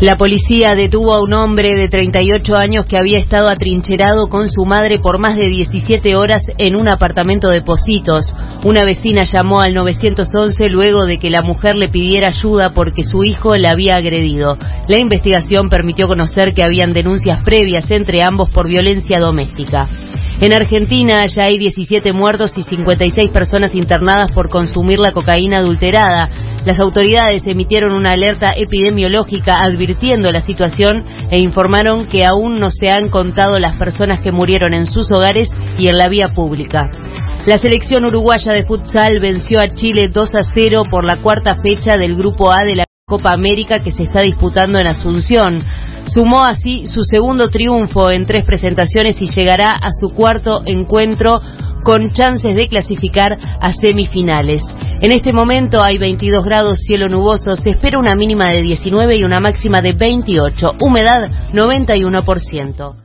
La policía detuvo a un hombre de 38 años que había estado atrincherado con su madre por más de 17 horas en un apartamento de Positos. Una vecina llamó al 911 luego de que la mujer le pidiera ayuda porque su hijo la había agredido. La investigación permitió conocer que habían denuncias previas entre ambos por violencia doméstica. En Argentina ya hay 17 muertos y 56 personas internadas por consumir la cocaína adulterada. Las autoridades emitieron una alerta epidemiológica advirtiendo la situación e informaron que aún no se han contado las personas que murieron en sus hogares y en la vía pública. La selección uruguaya de futsal venció a Chile 2 a 0 por la cuarta fecha del Grupo A de la Copa América que se está disputando en Asunción. Sumó así su segundo triunfo en tres presentaciones y llegará a su cuarto encuentro con chances de clasificar a semifinales. En este momento hay 22 grados, cielo nuboso, se espera una mínima de 19 y una máxima de 28, humedad 91%.